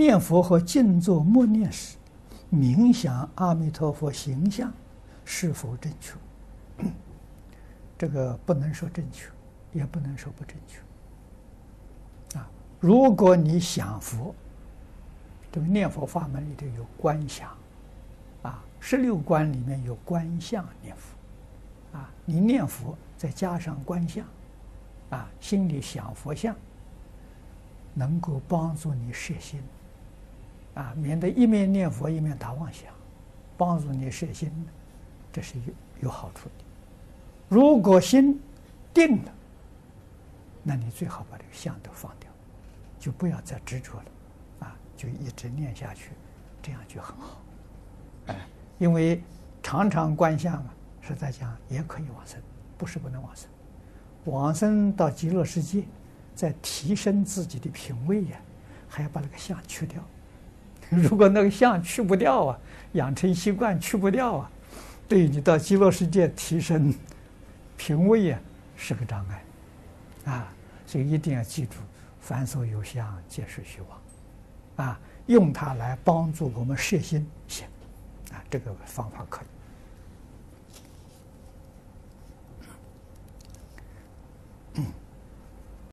念佛和静坐默念时，冥想阿弥陀佛形象是否正确？这个不能说正确，也不能说不正确。啊，如果你想佛，这个念佛法门里头有观想，啊，十六观里面有观相念佛，啊，你念佛再加上观相，啊，心里想佛像，能够帮助你摄心。啊，免得一面念佛一面打妄想，帮助你摄心，这是有有好处的。如果心定了，那你最好把这个相都放掉，就不要再执着了，啊，就一直念下去，这样就很好。哎，因为常常观相啊，实在讲也可以往生，不是不能往生。往生到极乐世界，在提升自己的品位呀，还要把那个相去掉。如果那个相去不掉啊，养成习惯去不掉啊，对你到极乐世界提升品位呀，是个障碍，啊，所以一定要记住，凡所有相，皆是虚妄，啊，用它来帮助我们摄心行，啊，这个方法可以。